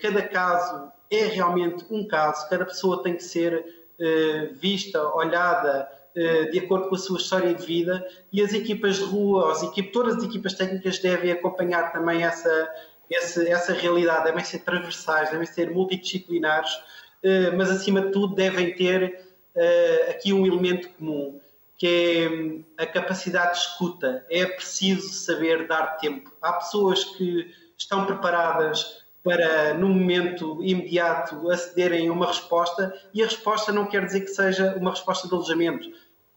cada caso é realmente um caso, cada pessoa tem que ser uh, vista, olhada uh, de acordo com a sua história de vida. E as equipas de rua, as equipas, todas as equipas técnicas devem acompanhar também essa, essa, essa realidade, devem ser transversais, devem ser multidisciplinares, mas acima de tudo devem ter aqui um elemento comum, que é a capacidade de escuta. É preciso saber dar tempo. Há pessoas que estão preparadas para, no momento imediato, acederem a uma resposta, e a resposta não quer dizer que seja uma resposta de alojamento.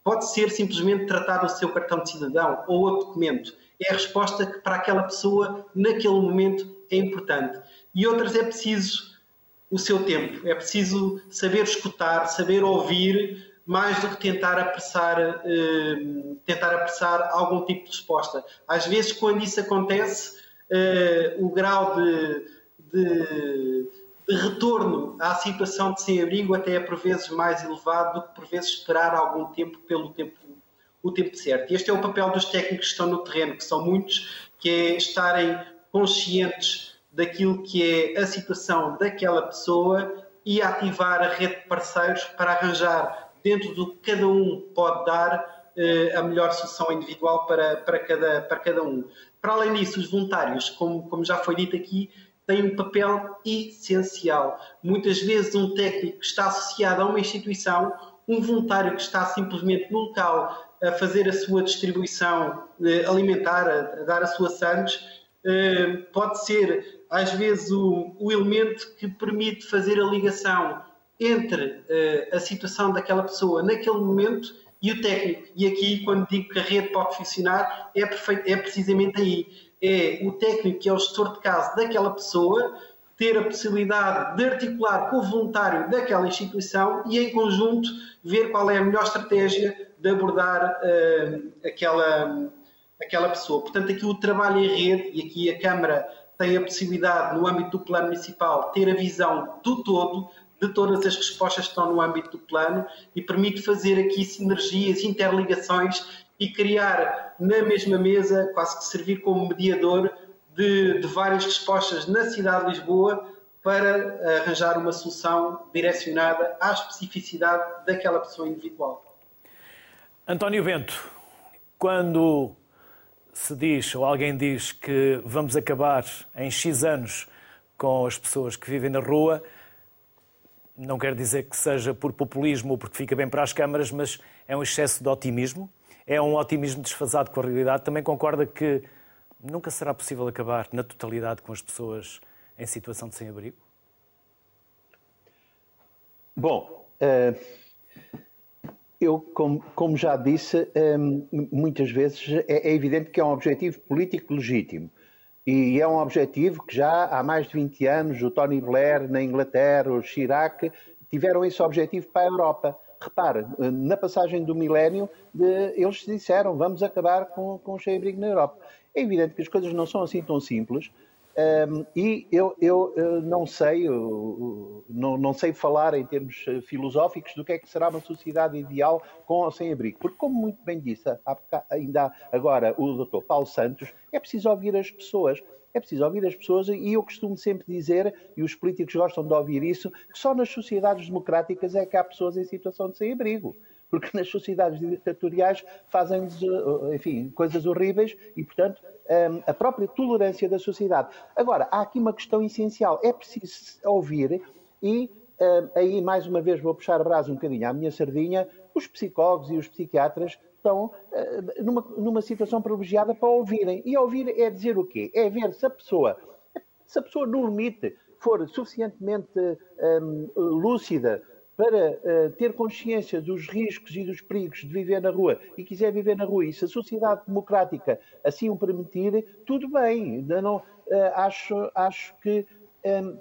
Pode ser simplesmente tratar o seu cartão de cidadão ou outro documento. É a resposta que para aquela pessoa, naquele momento, é importante. E outras é preciso o seu tempo, é preciso saber escutar, saber ouvir, mais do que tentar apressar, eh, tentar apressar algum tipo de resposta. Às vezes, quando isso acontece, eh, o grau de de, de retorno à situação de sem-abrigo até é por vezes mais elevado do que por vezes esperar algum tempo pelo tempo, o tempo certo. Este é o papel dos técnicos que estão no terreno, que são muitos, que é estarem conscientes daquilo que é a situação daquela pessoa e ativar a rede de parceiros para arranjar, dentro do que cada um pode dar, eh, a melhor solução individual para, para, cada, para cada um. Para além disso, os voluntários, como, como já foi dito aqui, têm um papel essencial. Muitas vezes, um técnico que está associado a uma instituição, um voluntário que está simplesmente no local a fazer a sua distribuição eh, alimentar, a, dar a sua sandes, eh, pode ser às vezes o, o elemento que permite fazer a ligação entre a situação daquela pessoa naquele momento e o técnico. E aqui, quando digo que a rede pode funcionar, é, é precisamente aí. É o técnico que é o gestor de caso daquela pessoa ter a possibilidade de articular com o voluntário daquela instituição e, em conjunto, ver qual é a melhor estratégia de abordar uh, aquela, aquela pessoa. Portanto, aqui o trabalho em rede, e aqui a Câmara tem a possibilidade, no âmbito do plano municipal, ter a visão do todo, de todas as respostas que estão no âmbito do plano e permite fazer aqui sinergias, interligações e criar na mesma mesa, quase que servir como mediador de, de várias respostas na cidade de Lisboa para arranjar uma solução direcionada à especificidade daquela pessoa individual. António Bento, quando se diz ou alguém diz que vamos acabar em X anos com as pessoas que vivem na rua, não quer dizer que seja por populismo ou porque fica bem para as câmaras, mas é um excesso de otimismo, é um otimismo desfasado com a realidade. Também concorda que nunca será possível acabar na totalidade com as pessoas em situação de sem-abrigo? Bom, eh, eu, como, já disse, eh, muitas vezes é, é evidente que é um objetivo político legítimo. E é um objetivo que já há mais de 20 anos o Tony Blair na Inglaterra, o Chirac, tiveram esse objetivo para a Europa. Repare, na passagem do milénio, eles disseram vamos acabar com, com o cheio-abrigo na Europa. É evidente que as coisas não são assim tão simples um, e eu, eu, eu, não sei, não, não sei falar em termos eh, filosóficos do que é que será uma sociedade ideal com ou sem abrigo, porque como muito bem disse ainda agora o Dr. Paulo Santos, é preciso ouvir as pessoas. É preciso ouvir as pessoas e eu costumo sempre dizer, e os políticos gostam de ouvir isso, que só nas sociedades democráticas é que há pessoas em situação de sem-abrigo porque nas sociedades ditatoriais fazem eh, enfim, coisas horríveis e, portanto, ehm, a própria tolerância da sociedade. Agora, há aqui uma questão essencial: é preciso ouvir e. Ehm, aí, mais uma vez, vou puxar a brasa um bocadinho à minha sardinha. Os psicólogos e os psiquiatras estão uh, numa, numa situação privilegiada para ouvirem. E ouvir é dizer o quê? É ver se a pessoa, se a pessoa no limite for suficientemente ehm, lúcida para uh, ter consciência dos riscos e dos perigos de viver na rua e quiser viver na rua e se a sociedade democrática assim o permitir, tudo bem. Não, uh, acho, acho que um, ehm,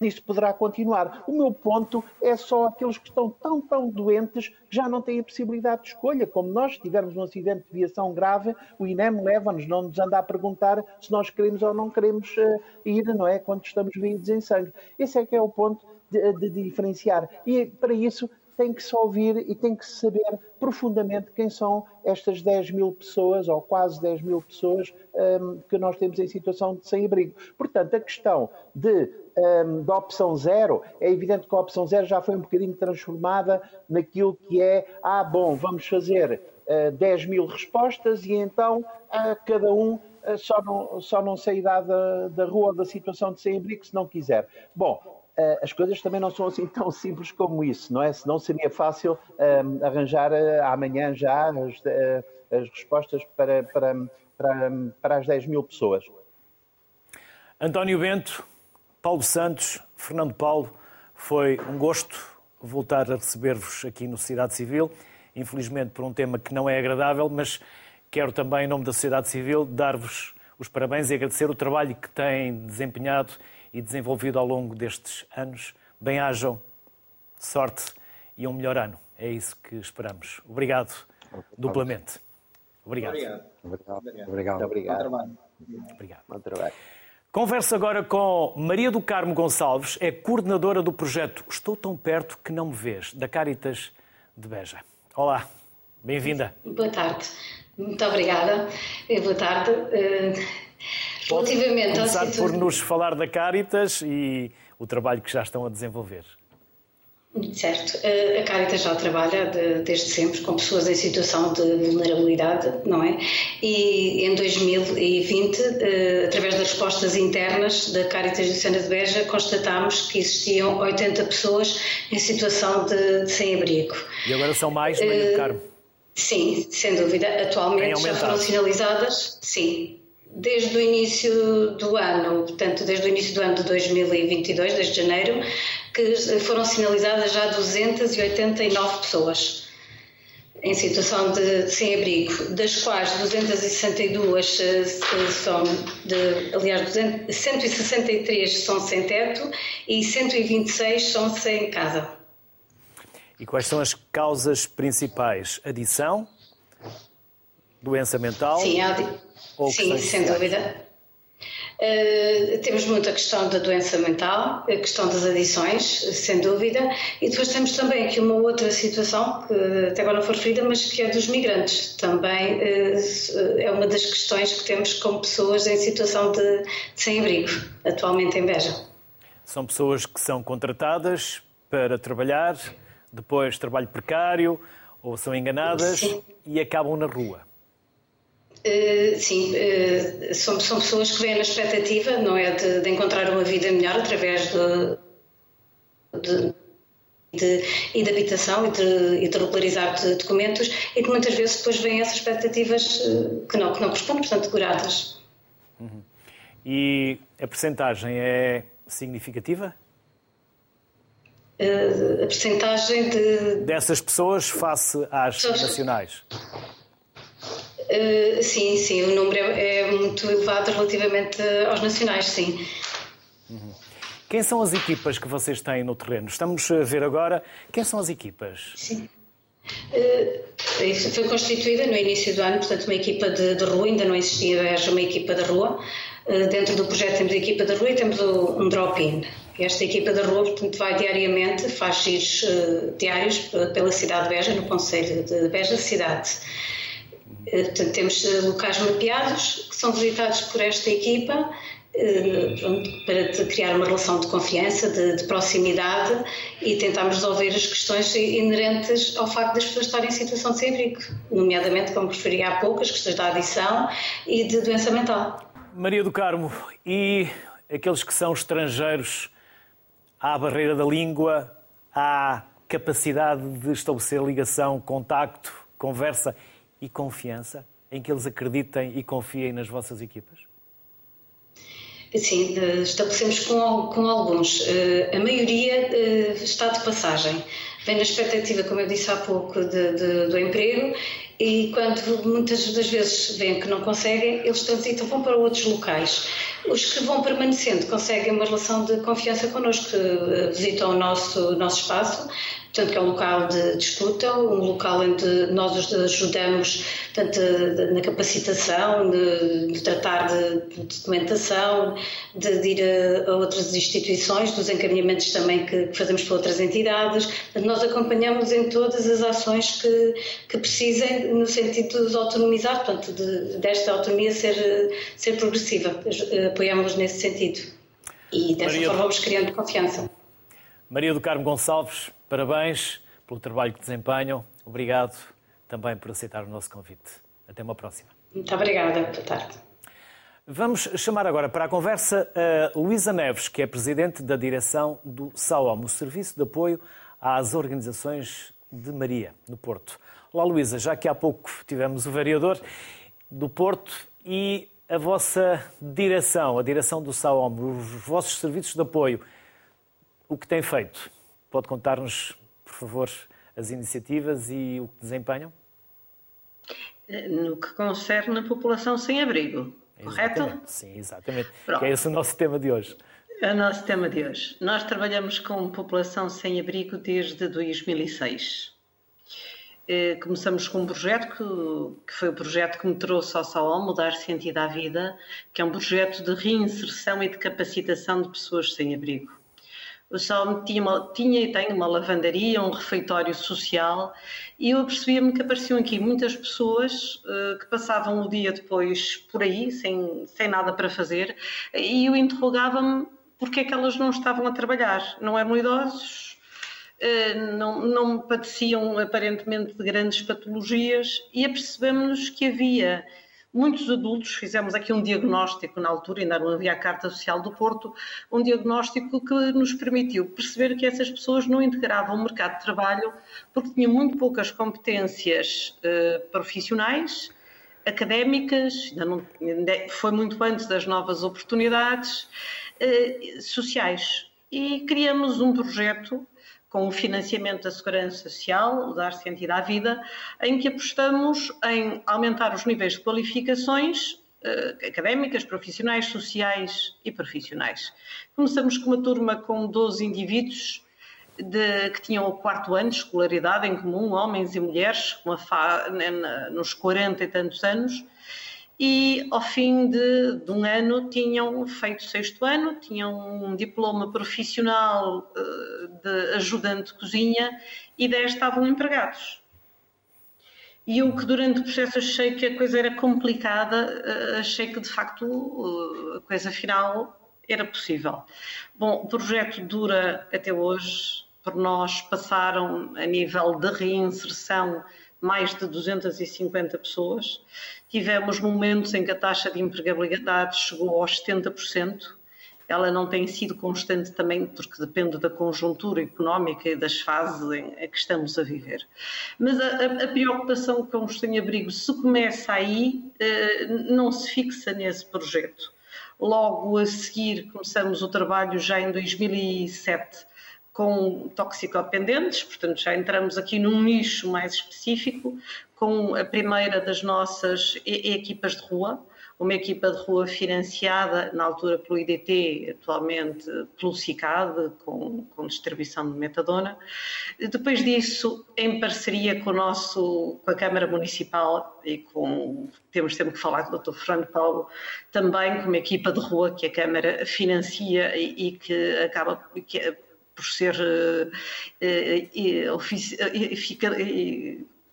isso poderá continuar. O meu ponto é só aqueles que estão tão, tão doentes que já não têm a possibilidade de escolha. Como nós tivermos um acidente de viação grave, o INEM leva-nos, não nos anda a perguntar se nós queremos ou não queremos uh, ir, não é? Quando estamos vivos em sangue. Esse é que é o ponto de, de diferenciar. E para isso tem que se ouvir e tem que se saber profundamente quem são estas 10 mil pessoas, ou quase 10 mil pessoas, um, que nós temos em situação de sem-abrigo. Portanto, a questão de, um, da opção zero, é evidente que a opção zero já foi um bocadinho transformada naquilo que é, ah, bom, vamos fazer uh, 10 mil respostas e então uh, cada um uh, só não, só não sairá da, da rua da situação de sem-abrigo se não quiser. Bom, eh, as coisas também não são assim [laughs] tão simples como isso, não é? Senão seria fácil um, eh, arranjar uh, amanhã já as, uh, as respostas para, para, para, para, as 10 mil pessoas. António Bento, Paulo Santos, Fernando Paulo, foi um gosto voltar a receber-vos aqui no Sociedade Civil, infelizmente por um tema que não é agradável, mas quero também, em nome da sociedade civil, dar-vos os parabéns e agradecer o trabalho que têm desempenhado e desenvolvido ao longo destes anos. Bem-hajam, sorte e um melhor ano. É isso que esperamos. Obrigado, duplamente. Obrigado. Obrigado. Obrigado. Obrigado. Obrigado. Bom trabalho. Converso agora com Maria do Carmo Gonçalves, é coordenadora do projeto Estou Tão Perto Que Não Me Vês, da Caritas de Beja. Olá, Bem-vinda. Boa tarde. Muito obrigada. Boa tarde. Relativamente começar por nos falar da Caritas e o trabalho que já estão a desenvolver. Certo. A Caritas já trabalha de, desde sempre com pessoas em situação de vulnerabilidade, não é? E em 2020, eh, através das respostas internas da Caritas Diocesana de Beja, constatámos que existiam 80 pessoas em situação de, de sem-abrigo. E agora são mais, Maria do Carmo? Sim, sem dúvida. Atualmente já foram sinalizadas, sim, desde o início do ano, portanto, desde o início do ano de 2022, desde janeiro, que foram sinalizadas já 289 pessoas em situação de sem-abrigo, das quais 262 eh, são de, aliás, 200, 163 são sem teto e 126 são sem casa. E quais são as causas principais? Adição? Doença mental? Sim, adi... Sim sem dúvida. Uh, temos muito a questão da doença mental, a questão das adições, sem dúvida, e depois temos também aqui uma outra situação que até agora não foi referida, mas que é dos migrantes. Também uh, é uma das questões que temos com pessoas em situação de, de sem-abrigo, atualmente em Beja. São pessoas que são contratadas para trabalhar, depois trabalho precário, ou são enganadas Sim. e acabam na rua. Uh, sim, uh, são, são, pessoas que vêm na expectativa, não é, de, de encontrar uma vida melhor através de, de, de, e de habitação e de, e de regularizar de documentos e que muitas vezes depois vêm essas expectativas uh, que, não, que não correspondem, portanto, curadas. Uhum. E a percentagem é significativa? a percentagem de... Dessas pessoas face às pessoas... nacionais? Uh, sim, sim, o número é, é, muito elevado relativamente aos nacionais, sim. Uhum. Quem são as equipas que vocês têm no terreno? Estamos a ver agora quem são as equipas? Sim. Uh, foi constituída no início do ano, portanto, uma equipa de, de rua, ainda não existia uma equipa de rua. Uh, dentro do projeto temos a equipa da rua e temos o, um drop-in. Esta equipa da rua, portanto, vai diariamente, faz giros uh, diários pela cidade de Beja, no Conselho de Beja Cidade. Eh, portanto, temos eh, locais mapeados que são visitados por esta equipa eh, para criar uma relação de confiança, de, de, proximidade e tentarmos resolver as questões inerentes ao facto das pessoas estarem em situação de sem-abrigo, nomeadamente, como referi há pouco, as questões da adição e de doença mental. Maria do Carmo, e aqueles que são estrangeiros, a barreira da língua, há capacidade de estabelecer ligação, contacto, conversa e confiança em que eles acreditem e confiem nas vossas equipas? Sim, estabelecemos com, com alguns. Eh, a maioria eh, está de passagem. Vem na expectativa, como eu disse há pouco, de, de, do emprego e quando muitas das vezes veem que não conseguem, eles transitam, vão para outros locais. Os que vão permanecendo conseguem uma relação de confiança connosco, eh, visitam o nosso, nosso espaço, portanto, que é um local de disputa, um local onde nós os ajudamos portanto, na capacitação, de, de tratar de, de, documentação, de, de ir a, a, outras instituições, dos encaminhamentos também que, que, fazemos para outras entidades. Portanto, nós acompanhamos em todas as ações que, que precisem, no sentido de os autonomizar, portanto, desta autonomia ser, ser progressiva. Apoiamos nesse sentido. E dessa Maria... forma vamos criando confiança. Maria do Carmo Gonçalves, Parabéns pelo trabalho que desempenham. Obrigado também por aceitar o nosso convite. Até uma próxima. Muito obrigada. Boa tarde. Vamos chamar agora para a conversa a Luísa Neves, que é presidente da direção do SAOM, o Serviço de Apoio às Organizações de Maria, no Porto. Olá, Luísa, já que há pouco tivemos o vereador do Porto e a vossa direção, a direção do SAOM, os vossos serviços de apoio, o que tem feito? Pode contar-nos, por favor, as iniciativas e o que desempenham? No que concerne a população sem abrigo, exatamente. correto? Sim, exatamente. Pronto. Que é esse o nosso tema de hoje. É o nosso tema de hoje. Nós trabalhamos com população sem abrigo desde 2006. Eh, começamos com um projeto que, que foi o projeto que me trouxe ao Salão, Mudar Sentido à Vida, que é um projeto de reinserção e de capacitação de pessoas sem abrigo. O Salme tinha, uma, tinha e tem uma lavandaria, um refeitório social, e eu percebia-me que apareciam aqui muitas pessoas uh, que passavam o dia depois por aí, sem, sem nada para fazer, e eu interrogava-me porque é que elas não estavam a trabalhar. Não eram idosos, uh, não, não padeciam aparentemente de grandes patologias, e apercebemos-nos que havia muitos adultos, fizemos aqui um diagnóstico na altura, ainda não havia a Carta Social do Porto, um diagnóstico que nos permitiu perceber que essas pessoas não integravam o mercado de trabalho porque tinham muito poucas competências eh, profissionais, académicas, ainda não, ainda foi muito antes das novas oportunidades eh, sociais. E criamos um projeto com o financiamento da Segurança Social, Dar Sentido à Vida, em que apostamos em aumentar os níveis de qualificações eh, académicas, profissionais, sociais e profissionais. Começamos com uma turma com 12 indivíduos de, que tinham o quarto ano de escolaridade em comum, homens e mulheres, fa, nos 40 e tantos anos, e ao fim de, de, um ano tinham feito sexto ano, tinham um diploma profissional eh, de ajudante de cozinha e 10 estavam empregados. E eu que durante o processo achei que a coisa era complicada, eh, achei que de facto eh, a coisa final era possível. Bom, o projeto dura até hoje, por nós passaram a nível de reinserção mais de 250 pessoas. Tivemos momentos em que a taxa de empregabilidade chegou aos 70%. Ela não tem sido constante também porque depende da conjuntura económica e das fases em que estamos a viver. Mas a, a preocupação com os sem-abrigo, se começa aí, eh, não se fixa nesse projeto. Logo a seguir, começamos o trabalho já em 2007 com toxicodependentes, portanto já entramos aqui num nicho mais específico, com a primeira das nossas equipas de rua, uma equipa de rua financiada na altura pelo IDT, atualmente pelo CICAD, com, com distribuição de metadona. Depois disso, em parceria com, o nosso, com a Câmara Municipal e com, temos sempre que falar com o Dr. Fernando Paulo, também com uma equipa de rua que a Câmara financia e, e que acaba, que, por ser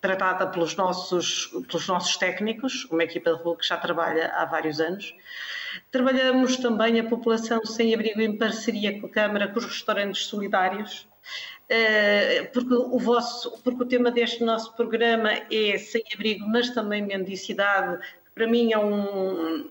tratada pelos nossos, pelos nossos técnicos, uma equipa de rua que já trabalha há vários anos. Trabalhamos também a população sem abrigo em parceria com a Câmara, com os restaurantes solidários, porque o, vosso, porque o tema deste nosso programa é sem abrigo, mas também mendicidade, para mim é um,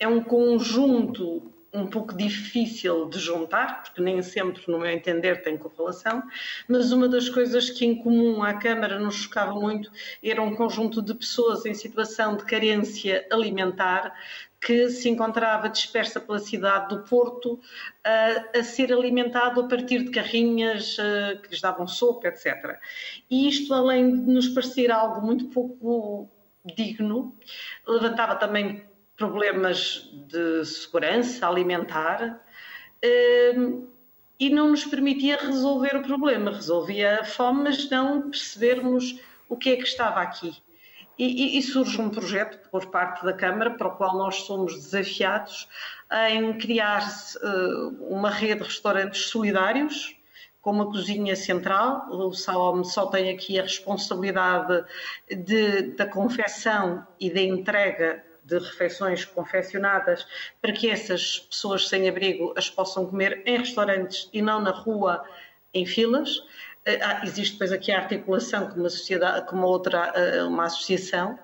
é um conjunto um pouco difícil de juntar, porque nem sempre, no meu entender, tem correlação, mas uma das coisas que em comum à Câmara nos chocava muito era um conjunto de pessoas em situação de carência alimentar que se encontrava dispersa pela cidade do Porto a, a ser alimentado a partir de carrinhas a, que lhes davam sopa, etc. E isto, além de nos parecer algo muito pouco digno, levantava também problemas de segurança alimentar hum, e não nos permitia resolver o problema. Resolvia a fome, mas não percebermos o que é que estava aqui. E, e, surge um projeto por parte da Câmara, para o qual nós somos desafiados em criar uh, uma rede de restaurantes solidários, com uma cozinha central. O SAOM só tem aqui a responsabilidade de, da confecção e da entrega de refeições confeccionadas para que essas pessoas sem abrigo as possam comer em restaurantes e não na rua em filas. Eh, existe depois aqui a articulação com uma, sociedade, com uma outra eh, uma associação,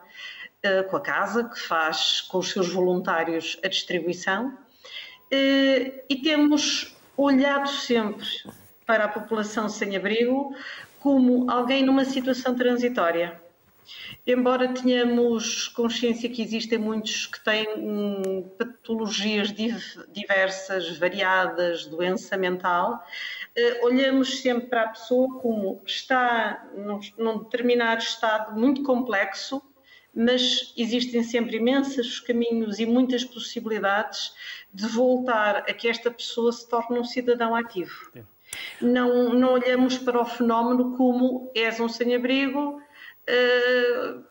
com a casa, que faz com os seus voluntários a distribuição. E temos olhado sempre para a população sem abrigo como alguém numa situação transitória Embora tenhamos consciência que existem muitos que têm hum, patologias diversas, variadas, doença mental, eh, olhamos sempre para a pessoa como está num, num determinado estado muito complexo, mas existem sempre imensos caminhos e muitas possibilidades de voltar a que esta pessoa se torne um cidadão ativo. Não, não olhamos para o fenómeno como és um sem-abrigo, uh,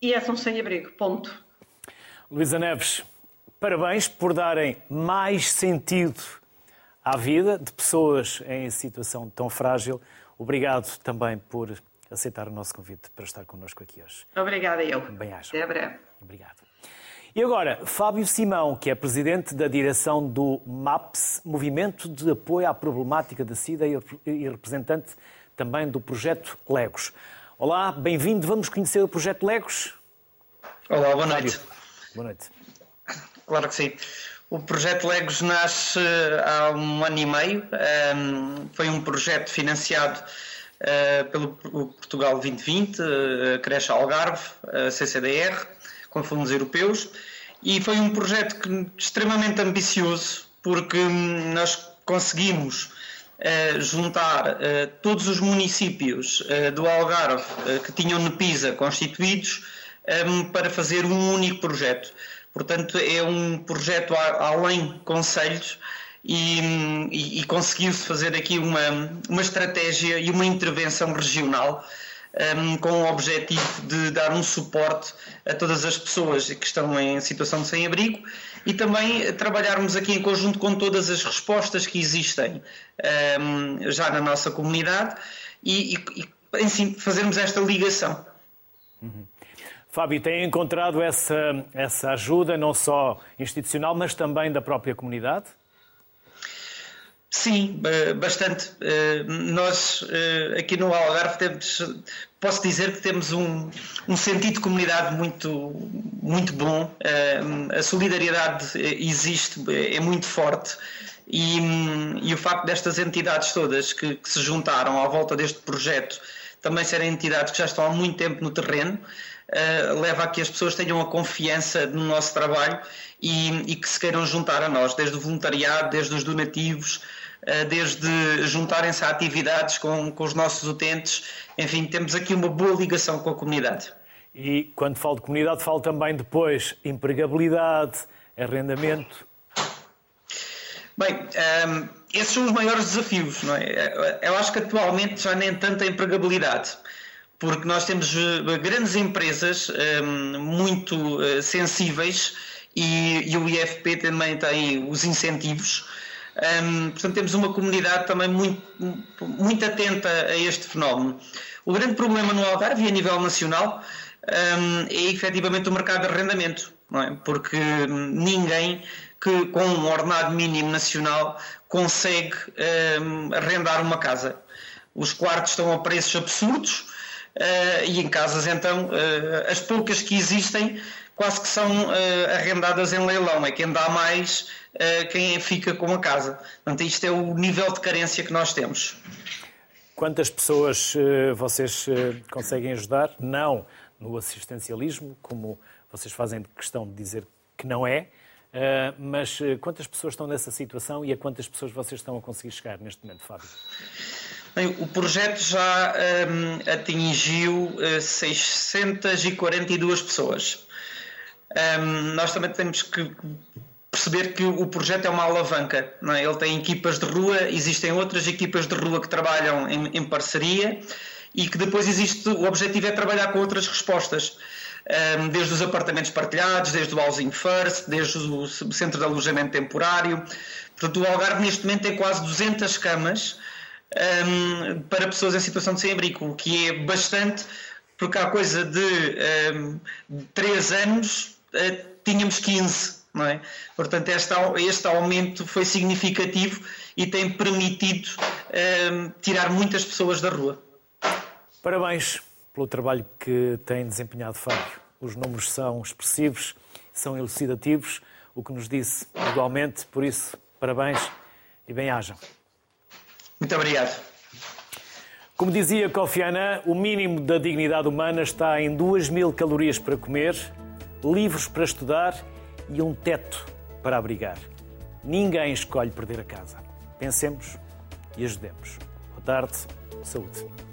e é um sem-abrigo, ponto. Luísa Neves, parabéns por darem mais sentido à vida de pessoas em situação tão frágil. Obrigado também por aceitar o nosso convite para estar connosco aqui hoje. Obrigada eu. Bem acho. Até breve. Obrigado. E agora, Fábio Simão, que é presidente da direção do MAPS, Movimento de Apoio à Problemática da SIDA e representante também do projeto Legos. Olá, bem-vindo. Vamos conhecer o projeto Legos? Olá, boa noite. Boa noite. Claro que sim. O projeto Legos nasce há um ano e meio. Foi um projeto financiado eh, pelo Portugal 2020, a Creche Algarve, CCDR, com fundos europeus. E foi um projeto que, extremamente ambicioso, porque nós conseguimos uh, juntar uh, todos os municípios uh, do Algarve que tinham NEPISA constituídos um, para fazer um único projeto. Portanto, é um projeto a, além conselhos e, e, e conseguiu-se fazer aqui uma, uma estratégia e uma intervenção regional um, com o objetivo de dar um suporte a todas as pessoas que estão em situação de sem-abrigo e também trabalharmos aqui em conjunto com todas as respostas que existem um, já na nossa comunidade e, e, enfim, fazermos esta ligação. Uhum. Fábio, tem encontrado essa, essa ajuda não só institucional, mas também da própria comunidade? Sim, bastante. Eh, nós eh, aqui no Algarve temos, posso dizer que temos um, um sentido de comunidade muito, muito bom. Eh, a solidariedade existe, é muito forte. E, e o facto destas entidades todas que, que, se juntaram à volta deste projeto também serem entidades que já estão há muito tempo no terreno, uh, leva a que as pessoas tenham a confiança no nosso trabalho e, e que se queiram juntar a nós, desde o voluntariado, desde os donativos, eh, desde juntarem-se a atividades com, com os nossos utentes. Enfim, temos aqui uma boa ligação com a comunidade. E quando falo de comunidade, falo também depois empregabilidade, arrendamento. Bem, um, ehm, esses são os maiores desafios, não é? Eu acho que atualmente já nem tanta empregabilidade, porque nós temos eh, grandes empresas um, ehm, muito uh, sensíveis e, e, o IFP também tem os incentivos um, portanto, temos uma comunidade também muito, muito atenta a este fenómeno. O grande problema no Algarve e a nível nacional um, é efetivamente o mercado de arrendamento, é? porque ninguém que com um ordenado mínimo nacional consegue arrendar uma casa. Os quartos estão a preços absurdos e em casas, então, uh, as poucas que existem quase que são uh, arrendadas em leilão. É quem dá mais quem fica com a casa. Portanto, isto é o nível de carência que nós temos. Quantas pessoas vocês conseguem ajudar? Não no assistencialismo, como vocês fazem questão de dizer que não é, mas quantas pessoas estão nessa situação e a quantas pessoas vocês estão a conseguir chegar neste momento, Fábio? Bem, o projeto já um, atingiu uh, 642 pessoas. Um, nós também temos que perceber que o projeto é uma alavanca. É? Ele tem equipas de rua, existem outras equipas de rua que trabalham em, em parceria e que depois existe o objetivo é trabalhar com outras respostas. Um, desde os apartamentos partilhados, desde o Housing First, desde o Centro de Alojamento Temporário. Portanto, o Algarve neste momento tem quase 200 camas um, para pessoas em situação de sem-abrigo, o que é bastante, porque há coisa de um, 3 anos uh, tínhamos 15, não é? Portanto, este, este aumento foi significativo e tem permitido uh, tirar muitas pessoas da rua. Parabéns pelo trabalho que tem desempenhado, Fábio. Os números são expressivos, são elucidativos, o que nos disse igualmente, por isso, parabéns e bem-ajam. Muito obrigado. Como dizia Kofi Annan, o mínimo da dignidade humana está em 2 mil calorias para comer, livros para estudar e um teto para abrigar. Ninguém escolhe perder a casa. Pensemos e ajudemos. Boa tarde, saúde.